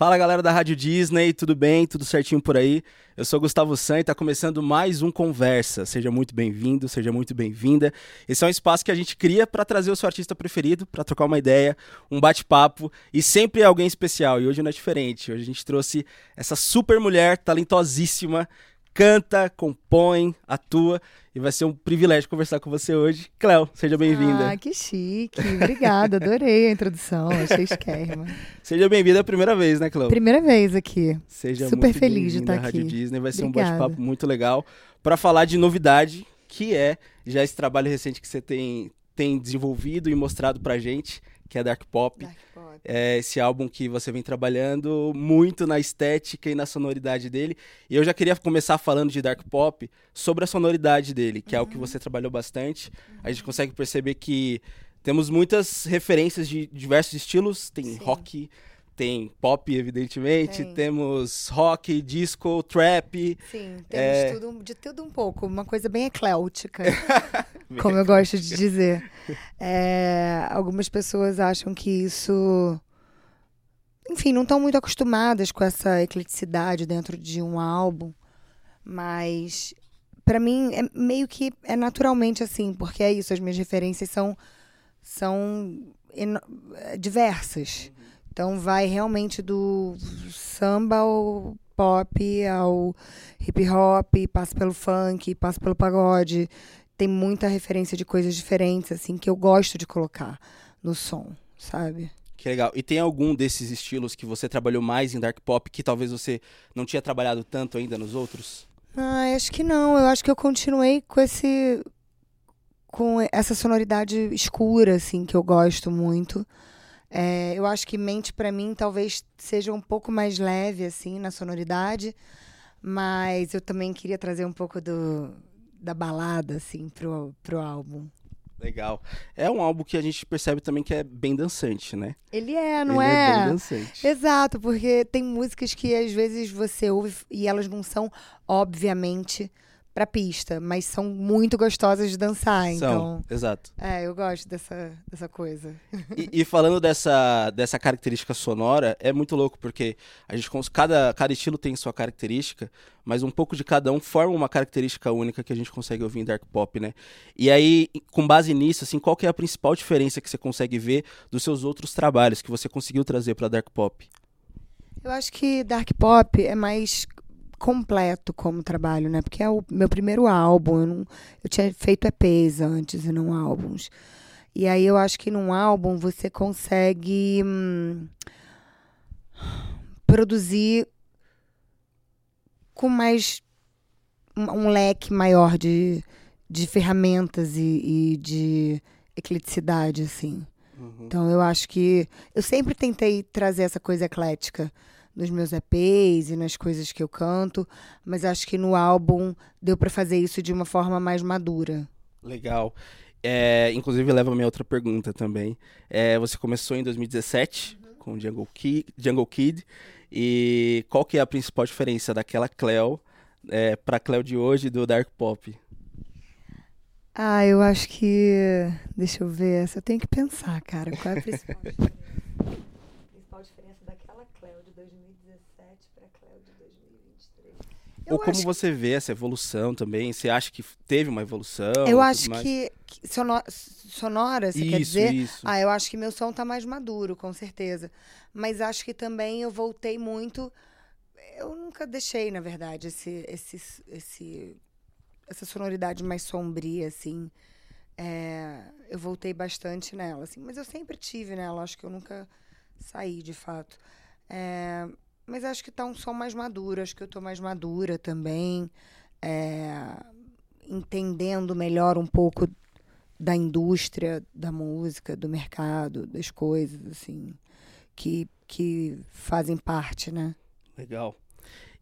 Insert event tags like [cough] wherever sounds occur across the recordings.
Fala galera da Rádio Disney, tudo bem? Tudo certinho por aí? Eu sou Gustavo San e está começando mais um Conversa. Seja muito bem-vindo, seja muito bem-vinda. Esse é um espaço que a gente cria para trazer o seu artista preferido, para trocar uma ideia, um bate-papo e sempre alguém especial. E hoje não é diferente. Hoje a gente trouxe essa super mulher talentosíssima canta, compõe, atua. E vai ser um privilégio conversar com você hoje. Cléo, seja bem-vinda. Ah, que chique. Obrigada, adorei a introdução, achei esquerma. [laughs] Seja bem-vinda a primeira vez, né, Cléo? Primeira vez aqui. Seja Super feliz de estar aqui. Rádio Disney vai ser Obrigada. um bate-papo muito legal para falar de novidade, que é já esse trabalho recente que você tem, tem desenvolvido e mostrado pra gente, que é Dark Pop. Dark Pop. É esse álbum que você vem trabalhando muito na estética e na sonoridade dele. E eu já queria começar falando de Dark Pop sobre a sonoridade dele, que é o que você trabalhou bastante. A gente consegue perceber que temos muitas referências de diversos estilos. Tem Sim. rock, tem pop, evidentemente. Tem. Temos rock, disco, trap. Sim, temos É. tudo, de tudo um pouco, uma coisa bem ecléutica, [laughs] como eu gosto de dizer. É, algumas pessoas acham que isso. Enfim, não estão muito acostumadas com essa ecleticidade dentro de um álbum, mas para mim é meio que é naturalmente assim, porque é isso, as minhas referências são, são diversas. Então vai realmente do samba ao pop, ao hip hop, passa pelo funk, passa pelo pagode. Tem muita referência de coisas diferentes, assim, que eu gosto de colocar no som, sabe? Que legal. E tem algum desses estilos que você trabalhou mais em Dark Pop que talvez você não tinha trabalhado tanto ainda nos outros? Ah, acho que não. Eu acho que eu continuei com esse. com essa sonoridade escura, assim, que eu gosto muito. É, eu acho que mente pra mim talvez seja um pouco mais leve, assim, na sonoridade. Mas eu também queria trazer um pouco do, da balada, assim, pro, pro álbum. Legal. É um álbum que a gente percebe também que é bem dançante, né? Ele é, não Ele é? bem dançante. Exato, porque tem músicas que às vezes você ouve e elas não são, obviamente, pra pista, mas são muito gostosas de dançar. São, Então, exato. é, eu gosto dessa, dessa coisa. E, e falando dessa, dessa característica sonora, é muito louco, porque a gente cada, cada estilo tem sua característica, mas um pouco de cada um forma uma característica única que a gente consegue ouvir em Dark Pop, né? E aí, com base nisso, assim, qual que é a principal diferença que você consegue ver dos seus outros trabalhos que você conseguiu trazer pra Dark Pop? Eu acho que Dark Pop é mais completo como trabalho, né? Porque é o meu primeiro álbum. Eu, não, eu tinha feito EPs antes e não álbuns. E aí eu acho que num álbum você consegue hum, produzir com mais um, um leque maior de, de ferramentas e, e de ecleticidade, assim. Então eu acho que eu sempre tentei trazer essa coisa eclética nos meus EPs e nas coisas que eu canto, mas acho que no álbum deu pra fazer isso de uma forma mais madura. Legal. É, inclusive leva a minha outra pergunta também. É, você começou em 2017 com Jungle Kid, Jungle Kid. E qual que é a principal diferença daquela Cleo é, pra Cleo de hoje e do Dark Pop? Ah, eu acho que deixa eu ver, eu tenho que pensar, cara, qual é a principal diferença? A principal diferença daquela Cleo de 2017 para Cleo de 2023. Ou como você vê essa evolução também? Você acha que teve uma evolução? Eu acho mais? que, que sono- sonora, você isso, quer dizer? isso. Ah, eu acho que meu som tá mais maduro, com certeza. Mas acho que também eu voltei muito. Eu nunca deixei, na verdade, esse, esse, esse, essa sonoridade mais sombria, assim. É, eu voltei bastante nela, assim. Mas eu sempre tive nela, acho que eu nunca saí, de fato. É, mas acho que tá um som mais maduro, acho que eu tô mais madura também. É, entendendo melhor um pouco da indústria da música, do mercado, das coisas, assim, que, que fazem parte, né? Legal.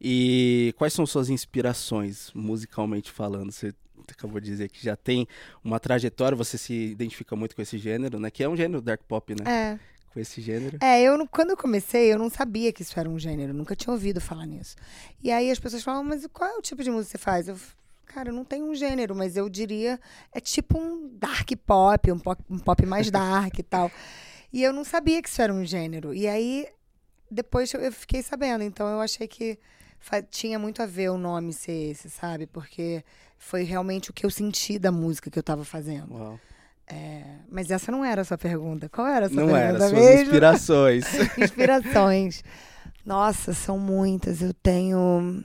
E quais são suas inspirações, musicalmente falando? Você acabou de dizer que já tem uma trajetória, você se identifica muito com esse gênero, né? Que é um gênero dark pop, né? É. Com esse gênero. É, eu quando eu comecei, eu não sabia que isso era um gênero, nunca tinha ouvido falar nisso. E aí as pessoas falam, mas qual é o tipo de música que você faz? Eu, cara, não tenho um gênero, mas eu diria, é tipo um dark pop, um pop, um pop mais dark e tal. [laughs] E eu não sabia que isso era um gênero. E aí depois eu fiquei sabendo, então eu achei que tinha muito a ver o nome ser esse, sabe? Porque foi realmente o que eu senti da música que eu tava fazendo. Uau. É, mas essa não era a sua pergunta. Qual era a sua não pergunta? Não era, suas inspirações. [laughs] inspirações. Nossa, são muitas. Eu tenho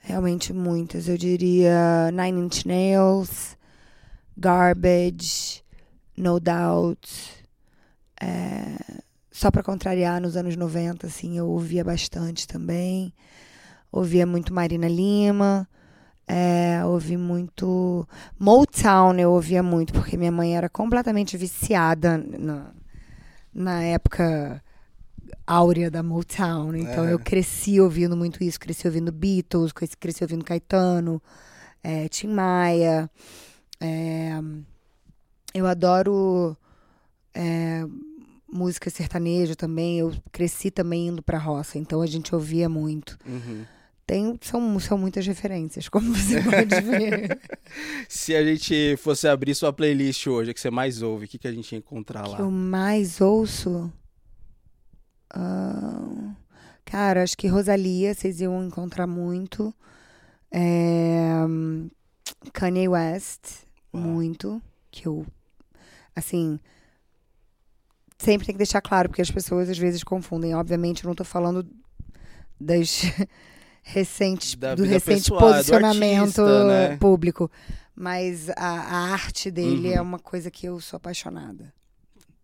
realmente muitas. Eu diria Nine Inch Nails, Garbage, No Doubt. É, só para contrariar, nos anos 90, assim, eu ouvia bastante também. Ouvia muito Marina Lima. É, ouvi muito. Motown eu ouvia muito, porque minha mãe era completamente viciada na, na época áurea da Motown. Então é. eu cresci ouvindo muito isso. Cresci ouvindo Beatles, cresci ouvindo Caetano, é, Tim Maia. É, eu adoro é, música sertaneja também. Eu cresci também indo pra roça, então a gente ouvia muito. Uhum. Tem, são, são muitas referências, [laughs] como você pode ver. [laughs] Se a gente fosse abrir sua playlist hoje, que você mais ouve, o que, que a gente ia encontrar lá? Que eu mais ouço? Uh, cara, acho que Rosalia, vocês iam encontrar muito. É, Kanye West, Uau. muito. Que eu, assim, sempre tem que deixar claro, porque as pessoas às vezes confundem. Obviamente, eu não tô falando das recentes, da do recente pessoal, posicionamento artista, né? público. Mas a, a arte dele uhum. é uma coisa que eu sou apaixonada.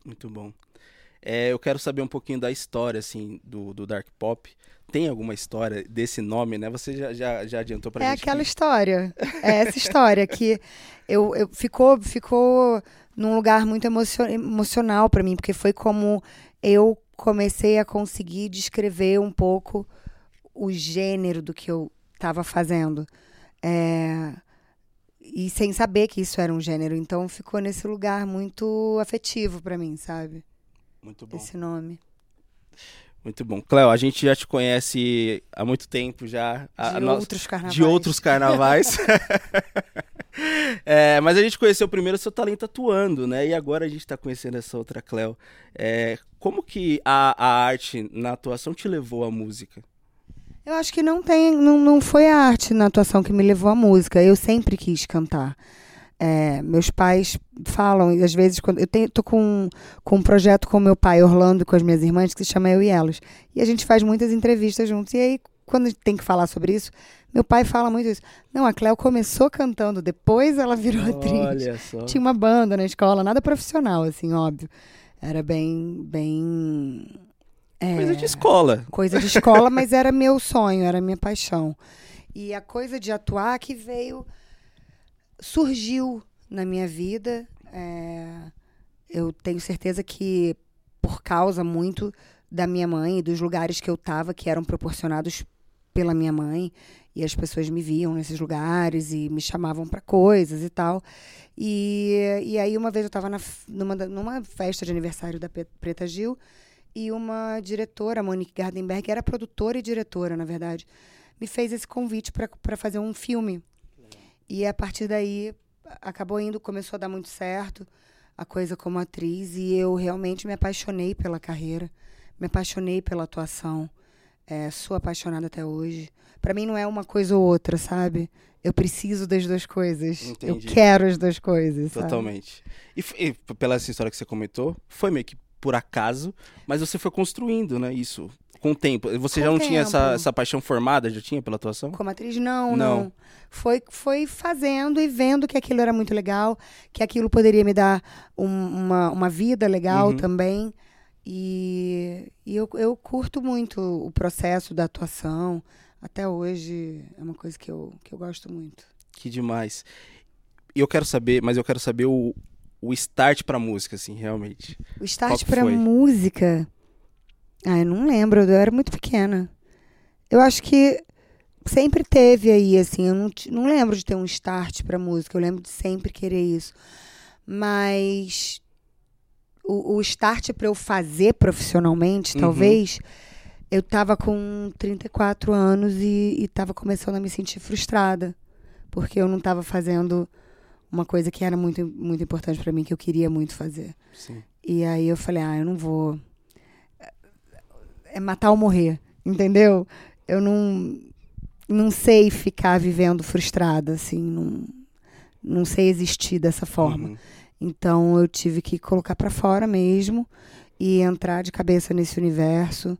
Muito bom. É, eu quero saber um pouquinho da história, assim, do, do Dark Pop. Tem alguma história desse nome, né? Você já, já, já adiantou pra é gente. É aquela que... história. É essa história que eu, eu ficou, ficou num lugar muito emocio emocional para mim, porque foi como eu comecei a conseguir descrever um pouco o gênero do que eu estava fazendo. É, e sem saber que isso era um gênero. Então ficou nesse lugar muito afetivo para mim, sabe? Muito bom. Esse nome. Muito bom. Cléo, a gente já te conhece há muito tempo já. De outros carnavais. De outros carnavais. [laughs] é, mas a gente conheceu primeiro o seu talento atuando, né? E agora a gente está conhecendo essa outra Cléo. É, como que a, a arte na atuação te levou à música? Eu acho que não tem, não, não foi a arte na atuação que me levou à música. Eu sempre quis cantar. É, meus pais falam, e às vezes, quando eu tenho, tô com, com um projeto com meu pai, Orlando, com as minhas irmãs, que se chama Eu e Elas. E a gente faz muitas entrevistas juntos. E aí, quando tem que falar sobre isso, meu pai fala muito isso. Não, a Cléo começou cantando, depois ela virou Olha atriz. Só. Tinha uma banda na escola, nada profissional, assim, óbvio. Era bem, bem é, coisa de escola. Coisa de escola, mas era meu sonho, era minha paixão. E a coisa de atuar que veio, surgiu na minha vida. É, eu tenho certeza que por causa muito da minha mãe e dos lugares que eu estava, que eram proporcionados pela minha mãe, e as pessoas me viam nesses lugares e me chamavam para coisas e tal. E, e aí, uma vez eu estava numa, numa festa de aniversário da Preta Gil e uma diretora, Monique Gardenberg, era produtora e diretora, na verdade, me fez esse convite para fazer um filme. E a partir daí acabou indo, começou a dar muito certo a coisa como atriz e eu realmente me apaixonei pela carreira, me apaixonei pela atuação. É, sou apaixonada até hoje. Para mim não é uma coisa ou outra, sabe? Eu preciso das duas coisas. Entendi. Eu quero as duas coisas. Totalmente. E, e, pela essa história que você comentou, foi meio que por acaso, mas você foi construindo, né, isso com o tempo. Você com já não tempo. tinha essa, essa paixão formada, já tinha pela atuação? Como atriz, não, não, não. Foi, foi fazendo e vendo que aquilo era muito legal, que aquilo poderia me dar um, uma, uma vida legal uhum. também. E, e eu, eu curto muito o processo da atuação. Até hoje é uma coisa que eu, que eu gosto muito. Que demais. E eu quero saber, mas eu quero saber o, o start pra música, assim, realmente? O start pra foi? música? Ah, eu não lembro, eu era muito pequena. Eu acho que sempre teve aí, assim, eu não, não lembro de ter um start pra música, eu lembro de sempre querer isso. Mas o, o start para eu fazer profissionalmente, uhum. talvez, eu tava com 34 anos e, e tava começando a me sentir frustrada. Porque eu não tava fazendo uma coisa que era muito, muito importante para mim, que eu queria muito fazer. Sim. E aí eu falei, ah, eu não vou. é matar ou morrer, entendeu? Eu não, não sei ficar vivendo frustrada, assim, não, não sei existir dessa forma. Uhum. Então eu tive que colocar para fora mesmo e entrar de cabeça nesse universo,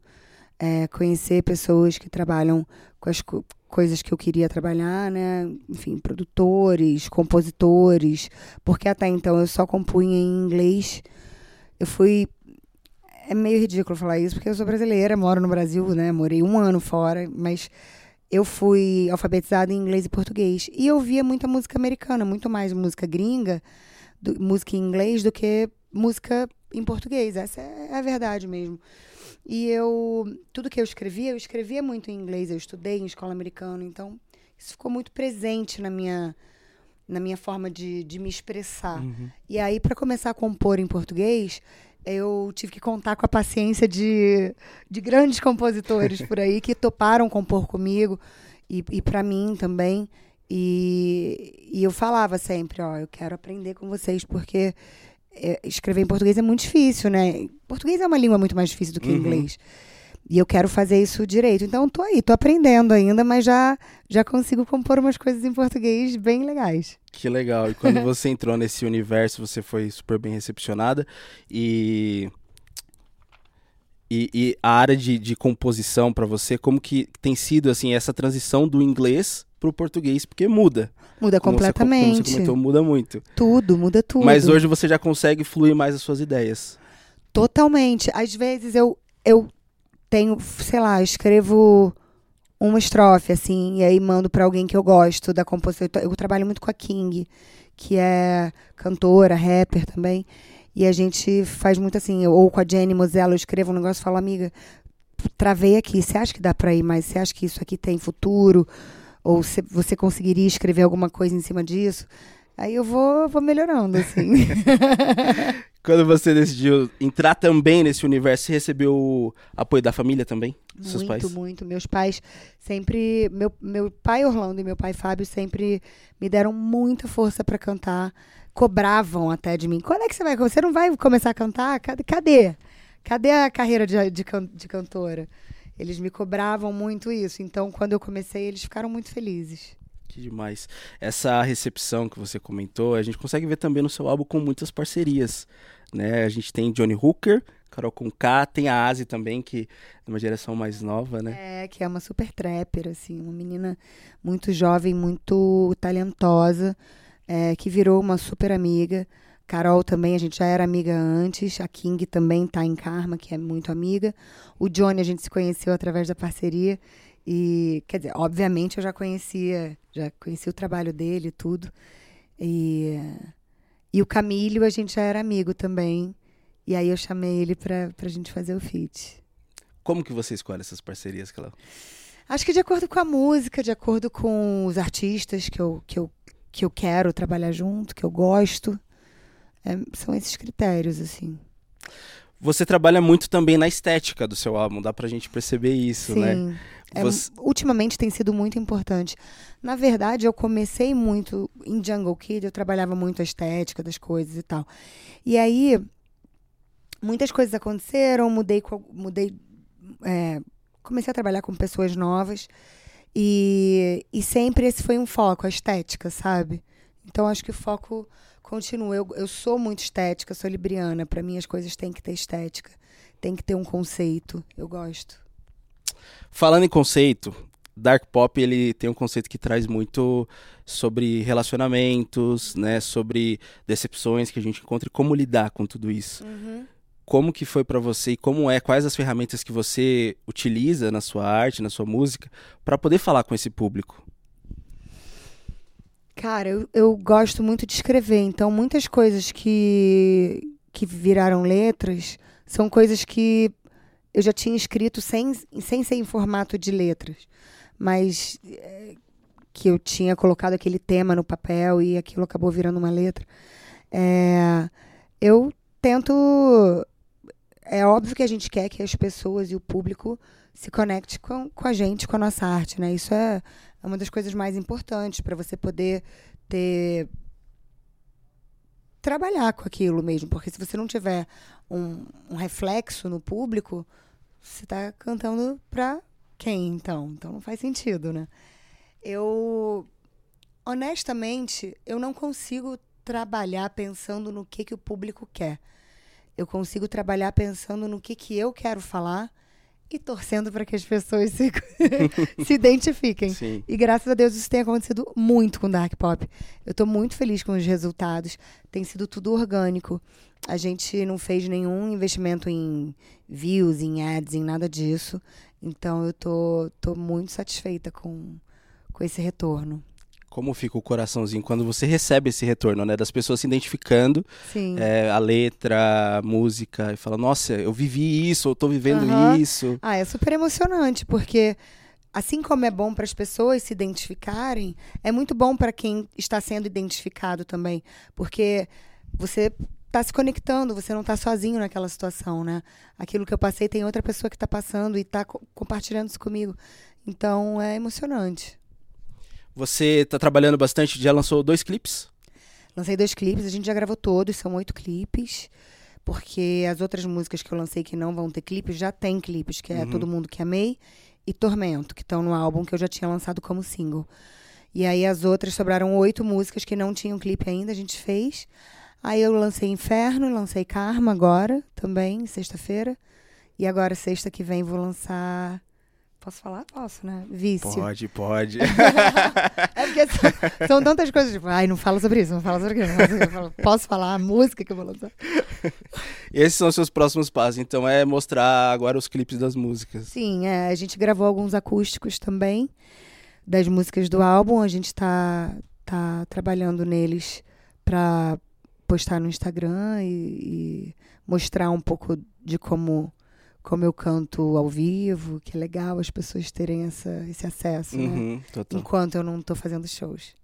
é, conhecer pessoas que trabalham com as co coisas que eu queria trabalhar, né? Enfim, produtores, compositores, porque até então eu só compunha em inglês. Eu fui é meio ridículo falar isso, porque eu sou brasileira, moro no Brasil, né? Morei um ano fora, mas eu fui alfabetizada em inglês e português. E eu via muita música americana, muito mais música gringa, do, música em inglês, do que música em português. Essa é a verdade mesmo. E eu, tudo que eu escrevia, eu escrevia muito em inglês. Eu estudei em escola americana, então isso ficou muito presente na minha na minha forma de, de me expressar. Uhum. E aí, para começar a compor em português, eu tive que contar com a paciência de, de grandes compositores por aí que toparam compor comigo e, e para mim também. E, e eu falava sempre, ó, eu quero aprender com vocês, porque escrever em português é muito difícil, né? Português é uma língua muito mais difícil do que uhum. inglês. E eu quero fazer isso direito. Então, tô aí, tô aprendendo ainda, mas já, já consigo compor umas coisas em português bem legais. Que legal. E quando [laughs] você entrou nesse universo, você foi super bem recepcionada. E. E, e a área de, de composição para você, como que tem sido assim essa transição do inglês para o português? Porque muda. Muda como completamente. Você, como você comentou, muda muito. Tudo, muda tudo. Mas hoje você já consegue fluir mais as suas ideias. Totalmente. Às vezes eu, eu tenho, sei lá, escrevo uma estrofe, assim, e aí mando para alguém que eu gosto da composição. Eu trabalho muito com a King, que é cantora, rapper também. E a gente faz muito assim, ou com a Jenny Mosella, eu escrevo um negócio e falo, amiga, travei aqui, você acha que dá para ir mais? Você acha que isso aqui tem futuro? Ou você conseguiria escrever alguma coisa em cima disso? Aí eu vou, vou melhorando, assim. [laughs] Quando você decidiu entrar também nesse universo, você recebeu o apoio da família também? Muito, seus pais? muito. Meus pais sempre. Meu, meu pai Orlando e meu pai Fábio sempre me deram muita força para cantar. Cobravam até de mim. Quando é que você vai? Você não vai começar a cantar? Cadê? Cadê, a carreira de, de, de cantora? Eles me cobravam muito isso. Então, quando eu comecei, eles ficaram muito felizes. Que demais. Essa recepção que você comentou, a gente consegue ver também no seu álbum com muitas parcerias. Né? A gente tem Johnny Hooker, Carol Conká, tem a Asi também, que é uma geração mais nova, né? É, que é uma super trapper, assim, uma menina muito jovem, muito talentosa, é, que virou uma super amiga. Carol também, a gente já era amiga antes. A King também tá em Karma, que é muito amiga. O Johnny a gente se conheceu através da parceria. E, quer dizer, obviamente eu já conhecia, já conhecia o trabalho dele e tudo. E, e o Camilo, a gente já era amigo também. E aí eu chamei ele pra, pra gente fazer o feat. Como que você escolhe essas parcerias, Cláudia? Acho que de acordo com a música, de acordo com os artistas que eu, que eu, que eu quero trabalhar junto, que eu gosto. É, são esses critérios, assim. Você trabalha muito também na estética do seu álbum, dá pra gente perceber isso, Sim. né? É, Você... Ultimamente tem sido muito importante. Na verdade, eu comecei muito em Jungle Kid, eu trabalhava muito a estética das coisas e tal. E aí, muitas coisas aconteceram, mudei, mudei é, comecei a trabalhar com pessoas novas. E, e sempre esse foi um foco, a estética, sabe? Então acho que o foco continua. Eu, eu sou muito estética, sou libriana. Para mim as coisas têm que ter estética, tem que ter um conceito. Eu gosto. Falando em conceito, Dark Pop ele tem um conceito que traz muito sobre relacionamentos, né, sobre decepções que a gente encontra e como lidar com tudo isso. Uhum. Como que foi para você e como é, quais as ferramentas que você utiliza na sua arte, na sua música, para poder falar com esse público? Cara, eu, eu gosto muito de escrever, então muitas coisas que, que viraram letras são coisas que eu já tinha escrito sem, sem ser em formato de letras, mas é, que eu tinha colocado aquele tema no papel e aquilo acabou virando uma letra. É, eu tento. É óbvio que a gente quer que as pessoas e o público se conecte com, com a gente, com a nossa arte, né? Isso é, é uma das coisas mais importantes para você poder ter trabalhar com aquilo mesmo, porque se você não tiver um, um reflexo no público, você tá cantando pra quem, então? Então não faz sentido, né? Eu, honestamente, eu não consigo trabalhar pensando no que, que o público quer. Eu consigo trabalhar pensando no que, que eu quero falar e torcendo para que as pessoas se, [laughs] se identifiquem. Sim. E graças a Deus isso tem acontecido muito com Dark Pop. Eu tô muito feliz com os resultados. Tem sido tudo orgânico. A gente não fez nenhum investimento em views, em ads, em nada disso. Então eu tô, tô muito satisfeita com, com esse retorno. Como fica o coraçãozinho quando você recebe esse retorno, né? Das pessoas se identificando, é, a letra, a música, e fala, nossa, eu vivi isso, eu tô vivendo Aham. isso. Ah, é super emocionante, porque assim como é bom para as pessoas se identificarem, é muito bom para quem está sendo identificado também, porque você está se conectando, você não está sozinho naquela situação, né? Aquilo que eu passei tem outra pessoa que está passando e está compartilhando isso comigo. Então é emocionante. Você tá trabalhando bastante, já lançou dois clipes? Lancei dois clipes, a gente já gravou todos, são oito clipes. Porque as outras músicas que eu lancei que não vão ter clipes, já tem clipes, que é Uhum. Todo Mundo Que Amei e Tormento, que estão no álbum que eu já tinha lançado como single. E aí as outras sobraram oito músicas que não tinham clipe ainda, a gente fez. Aí eu lancei Inferno, lancei Karma agora, também, sexta-feira. E agora, sexta que vem, vou lançar. Posso falar? Posso, né? Vício. Pode, pode. [laughs] É porque são, são tantas coisas, tipo, ai, não fala sobre isso, não fala sobre aquilo. Não fala sobre aquilo. Posso falar a música que eu vou lançar? [laughs] Esses são os seus próximos passos, então é mostrar agora os clipes das músicas. Sim, é, a gente gravou alguns acústicos também das músicas do álbum. A gente tá, tá trabalhando neles pra postar no Instagram e, e mostrar um pouco de como, como eu canto ao vivo, que é legal as pessoas terem essa, esse acesso, né? Uhum, total. Enquanto eu não tô fazendo shows.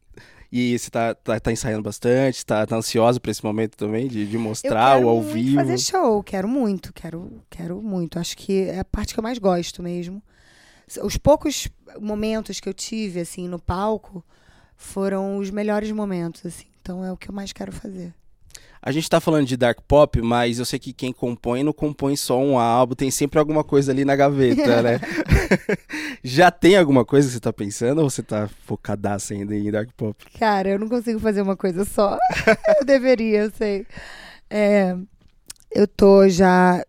E você tá, tá, tá ensaiando bastante, tá, tá ansioso pra esse momento também, de, de mostrar quero o ao muito vivo. fazer show, quero muito, quero, quero muito. Acho que é a parte que eu mais gosto mesmo. Os poucos momentos que eu tive assim no palco foram os melhores momentos, assim. Então é o que eu mais quero fazer. A gente tá falando de dark pop, mas eu sei que quem compõe não compõe só um álbum, tem sempre alguma coisa ali na gaveta, né? [laughs] [laughs] Já tem alguma coisa que você tá pensando ou você tá focadaça ainda em dark pop? Cara, eu não consigo fazer uma coisa só. [laughs] eu deveria, eu sei. É, eu tô já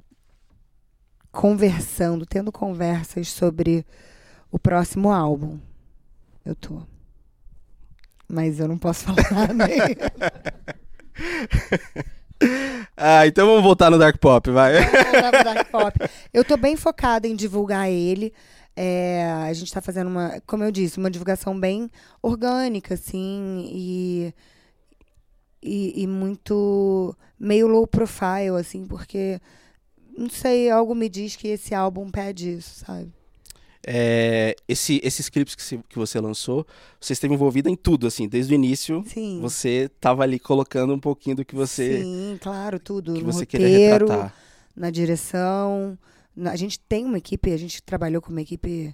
conversando, tendo conversas sobre o próximo álbum. Eu tô. Mas eu não posso falar nada. [laughs] Ah, então vamos voltar no dark pop, vai. Vamos voltar pro Dark Pop. [laughs] Eu tô bem focada em divulgar ele. É, a gente tá fazendo uma, como eu disse, uma divulgação bem orgânica, assim, e, e, e muito meio low profile, assim, porque não sei, algo me diz que esse álbum pede isso, sabe? É, esse- esses clipes que, se- que você lançou, você esteve envolvida em tudo, assim, desde o início. Sim. Você tava ali colocando um pouquinho do que você, Sim, claro, tudo. que no você queria roteiro, retratar. na direção. Na- a gente tem uma equipe, a gente trabalhou com uma equipe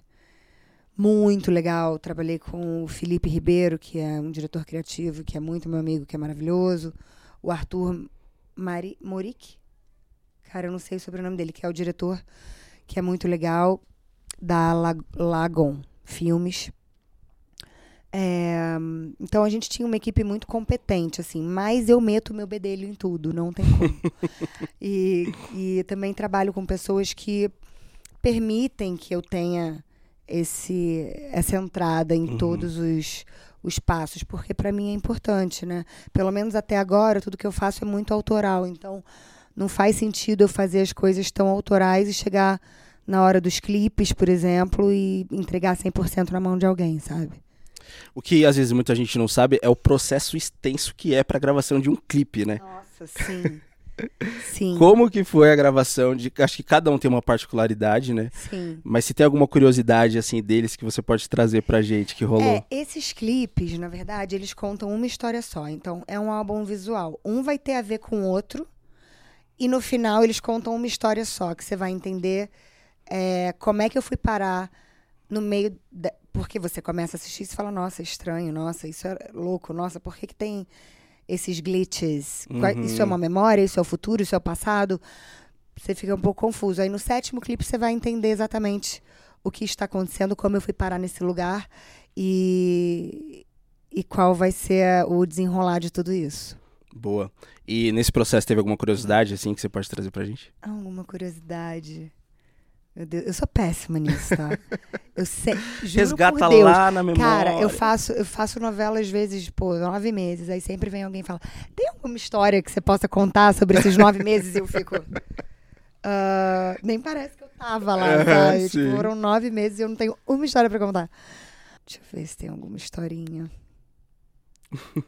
muito legal. Trabalhei com o Felipe Ribeiro, que é um diretor criativo, que é muito meu amigo, que é maravilhoso. O Arthur Mari, Moric, cara, eu não sei o sobrenome dele, que é o diretor, que é muito legal, da La- Lagon Filmes. É, então a gente tinha uma equipe muito competente, assim, mas eu meto meu bedelho em tudo, não tem como. [laughs] e, e também trabalho com pessoas que permitem que eu tenha esse, essa entrada em Uhum. todos os, os passos, porque para mim é importante, né? Pelo menos até agora, tudo que eu faço é muito autoral, então não faz sentido eu fazer as coisas tão autorais e chegar na hora dos clipes, por exemplo, e entregar 100% na mão de alguém, sabe? O que às vezes muita gente não sabe é o processo extenso que é pra gravação de um clipe, né? Nossa, sim. [laughs] sim. Como que foi a gravação de. Acho que cada um tem uma particularidade, né? Sim. Mas se tem alguma curiosidade assim deles que você pode trazer pra gente que rolou. É, esses clipes, na verdade, eles contam uma história só. Então, é um álbum visual. Um vai ter a ver com o outro. E no final, eles contam uma história só, que você vai entender é, como é que eu fui parar no meio. Da... Porque você começa a assistir e fala, nossa, é estranho, nossa, isso é louco, nossa, por que, que tem esses glitches? Uhum. Isso é uma memória, isso é o futuro, isso é o passado. você fica um pouco confuso. Aí no sétimo clipe você vai entender exatamente o que está acontecendo, como eu fui parar nesse lugar e, e qual vai ser o desenrolar de tudo isso. Boa. E nesse processo teve alguma curiosidade assim que você pode trazer pra gente? Alguma curiosidade. Meu Deus, eu sou péssima nisso, tá? [laughs] Eu sei. Juro Resgata lá na memória. Cara, eu faço, eu faço novela às vezes, pô, nove meses. Aí sempre vem alguém e fala: tem alguma história que você possa contar sobre esses nove [laughs] meses? E eu fico. "Ah, nem parece que eu tava lá, sabe? sim. Tipo, foram nove meses e eu não tenho uma história pra contar. Deixa eu ver se tem alguma historinha.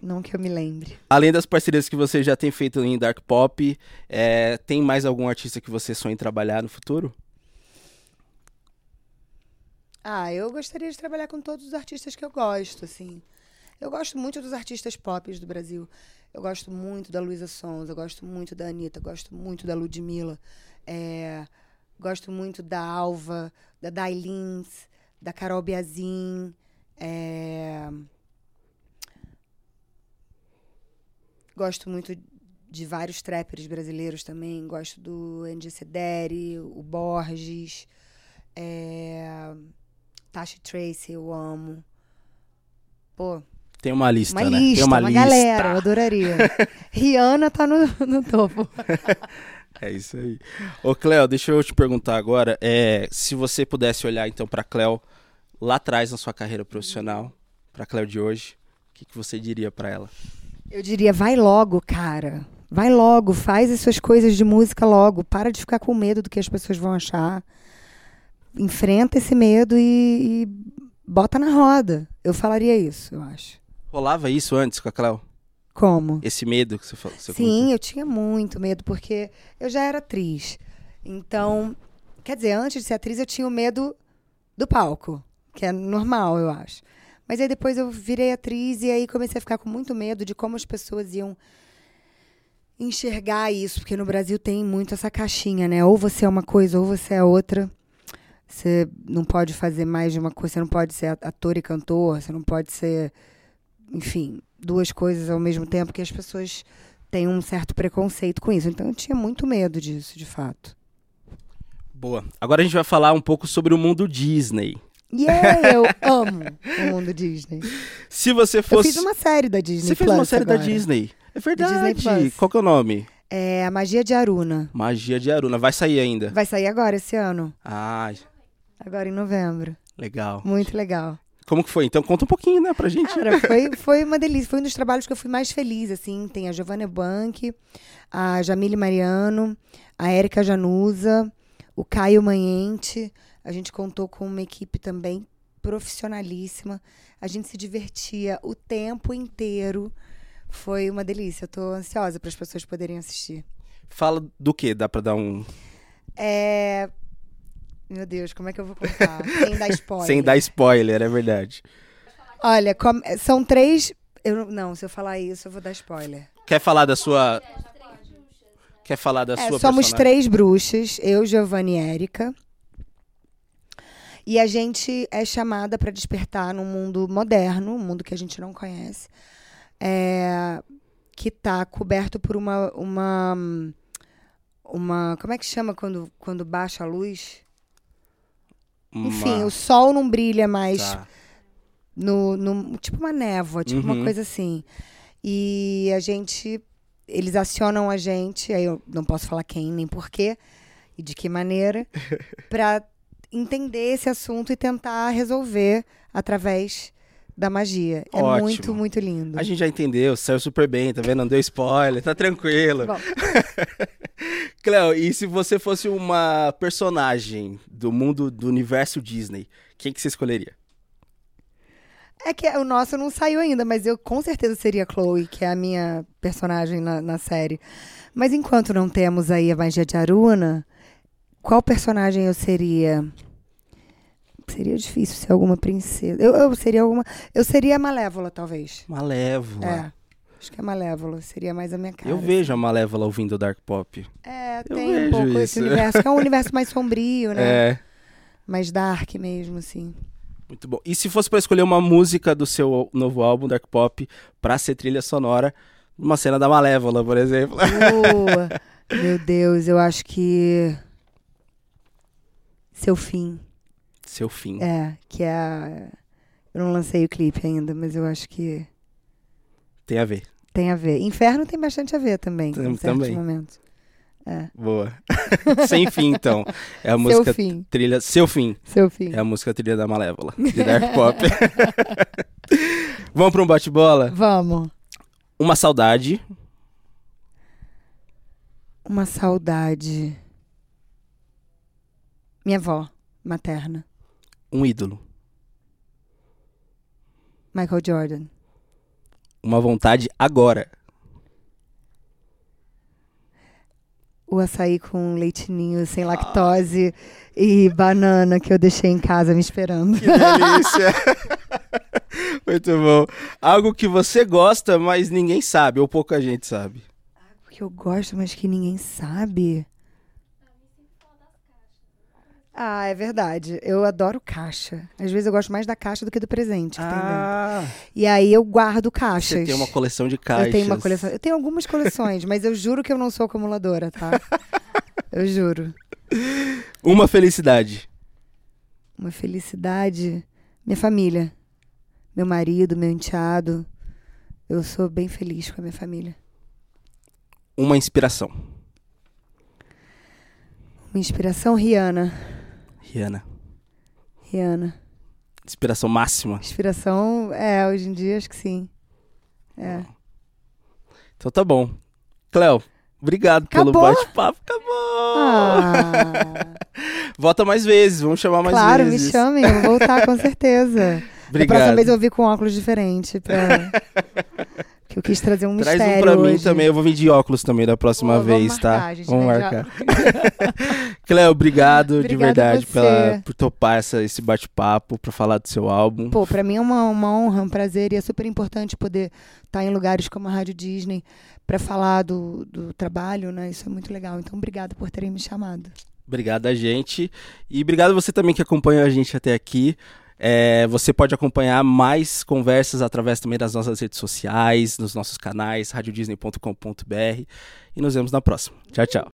não que eu me lembre. [laughs] Além das parcerias que você já tem feito em Dark Pop, é, tem mais algum artista que você sonha em trabalhar no futuro? Ah, eu gostaria de trabalhar com todos os artistas que eu gosto, assim. Eu gosto muito dos artistas pop do Brasil. Eu gosto muito da Luísa Sons, eu gosto muito da Anitta, gosto muito da Ludmilla. É, gosto muito da Alva, da Dailins, da Carol Biazin. é, Gosto muito de vários trappers brasileiros também. Gosto do Andy Sederi, o Borges. É... Tasha Tracy, eu amo. Pô, Tem uma lista, uma né? lista, tem uma, uma, lista. galera, eu adoraria. [laughs] Rihanna tá no, no topo. [laughs] É isso aí. Ô, Cleo, deixa eu te perguntar agora, é, se você pudesse olhar então pra Cleo lá atrás na sua carreira profissional, pra Cleo de hoje, o que, que você diria pra ela? Eu diria, vai logo, cara. Vai logo, faz as suas coisas de música logo. Para de ficar com medo do que as pessoas vão achar. Enfrenta esse medo e, e bota na roda. Eu falaria isso, eu acho. Rolava isso antes com a Cleo? Como? Esse medo que você falou? Sim, eu tinha muito medo, porque eu já era atriz. Então, quer dizer, antes de ser atriz, eu tinha o medo do palco, que é normal, eu acho. Mas aí depois eu virei atriz e aí comecei a ficar com muito medo de como as pessoas iam enxergar isso, porque no Brasil tem muito essa caixinha, né? Ou você é uma coisa ou você é outra. Você não pode fazer mais de uma coisa, você não pode ser ator e cantor, você não pode ser, enfim, duas coisas ao mesmo tempo, que as pessoas têm um certo preconceito com isso. Então eu tinha muito medo disso, de fato. Boa. Agora a gente vai falar um pouco sobre o mundo Disney. Yeah, eu [laughs] amo o mundo Disney. Se você Eu fosse. fiz uma série da Disney. Você fez uma Plus série da agora. Disney. É verdade. Disney Plus. Qual que é o nome? É a Magia de Aruna. Magia de Aruna. Vai sair ainda. Vai sair agora, esse ano. Ah, Agora em novembro. legal. Muito legal. Como que foi? Então conta um pouquinho, né, pra gente. Cara, foi, [laughs] foi uma delícia. Foi um dos trabalhos que eu fui mais feliz, assim. Tem a Giovanna Bank, a Jamile Mariano, a Érica Januza, o Caio Manhente. A gente contou com uma equipe também profissionalíssima. A gente se divertia o tempo inteiro. Foi uma delícia. Eu tô ansiosa para as pessoas poderem assistir. Fala do que? Dá pra dar um. É... Meu Deus, como é que eu vou contar? Sem dar spoiler. [laughs] Sem dar spoiler, é verdade. Olha, com- são três... Eu, não- se eu falar isso, eu vou dar spoiler. Quer falar da sua. Quer falar da É, sua somos personagem? três bruxas, eu, Giovanni e Érica. E a gente é chamada para despertar num mundo moderno, um mundo que a gente não conhece, é, que está coberto por uma, uma, uma. Como é que chama quando, quando baixa a luz? Enfim, Uma- o sol não brilha mais Tá. no, no- tipo uma névoa, tipo Uhum. uma coisa assim. E a gente, eles acionam a gente, aí eu não posso falar quem nem porquê e de que maneira, [laughs] para entender esse assunto e tentar resolver através da magia. É Ótimo. muito, muito lindo. A gente já entendeu, saiu super bem, tá vendo? Não deu spoiler, tá tranquilo. Bom, [laughs] [laughs] Cleo, e se você fosse uma personagem do mundo do universo Disney, quem que você escolheria? é que o nosso não saiu ainda, mas eu com certeza seria a Chloe, que é a minha personagem na, na série. Mas enquanto não temos aí a magia de Aruna, qual personagem eu seria? Seria difícil ser alguma princesa. Eu, eu seria alguma. Eu seria a Malévola, talvez. Malévola. É. Acho que a Malévola seria mais a minha cara. Eu vejo a Malévola ouvindo o Dark Pop. É, Eu tem um pouco isso. esse universo, que é um [laughs] universo mais sombrio, né? É. Mais dark mesmo, assim. Muito bom. E se fosse pra escolher uma música do seu novo álbum, Dark Pop, pra ser trilha sonora, uma cena da Malévola, por exemplo. Uh, [laughs] Meu Deus, eu acho que. Seu fim. Seu fim. É, que é a. Eu não lancei o clipe ainda, mas eu acho que Tem a ver. Tem a ver. Inferno tem bastante a ver também, Tem- em certos também. momentos. É. Boa. [laughs] Sem fim, então. É a Seu música fim. trilha. Seu fim. Seu fim. É a música trilha da Malévola, de Dark [laughs] Pop. Vamos para um bate-bola? Vamos. Uma saudade. Uma saudade. Minha avó materna, Um ídolo. Michael Jordan. Uma vontade agora. O açaí com leitinho sem lactose e banana que eu deixei em casa me esperando. Que delícia! [laughs] Muito bom. Algo que você gosta, mas ninguém sabe, ou pouca gente sabe. que eu gosto, mas que ninguém sabe. Ah, é verdade. Eu adoro caixa. Às vezes eu gosto mais da caixa do que do presente. Ah, E aí eu guardo caixas. você tem uma coleção de caixas. Eu tenho uma coleção. Eu tenho algumas coleções, mas eu juro que eu não sou acumuladora, tá? [laughs] Eu juro. Uma felicidade. Uma felicidade. Minha família. Meu marido, meu enteado. Eu sou bem feliz com a minha família. Uma inspiração. Uma inspiração, Rihanna. Rihanna. Rihanna. Inspiração máxima. Inspiração, é, hoje em dia acho que sim. É. Então tá bom. Cléo, obrigado pelo Acabou? bate-papo. Acabou! Ah, [laughs] Volta mais vezes, vamos chamar mais claro, me vezes. chamem, eu vou voltar com certeza. [laughs] Da próxima Obrigado. vez eu vi com óculos diferente. Pra... [laughs] que eu quis trazer um Traz mistério um pra mim hoje. também, eu vou vir de óculos também da próxima Pô, vez, tá? marcar, a gente vamos vai marcar. [laughs] Cléo, obrigado de verdade pela, por topar essa, esse bate-papo, pra falar do seu álbum. Pô, pra mim é uma, uma honra, um prazer e é super importante poder estar em lugares como a Rádio Disney pra falar do, do trabalho, né? Isso é muito legal. Então, obrigada por terem me chamado. Obrigado a gente. E obrigado você também que acompanhou a gente até aqui. É, você pode acompanhar mais conversas através também das nossas redes sociais, nos nossos canais, radiodisney.com.br. E nos vemos na próxima. Tchau, tchau.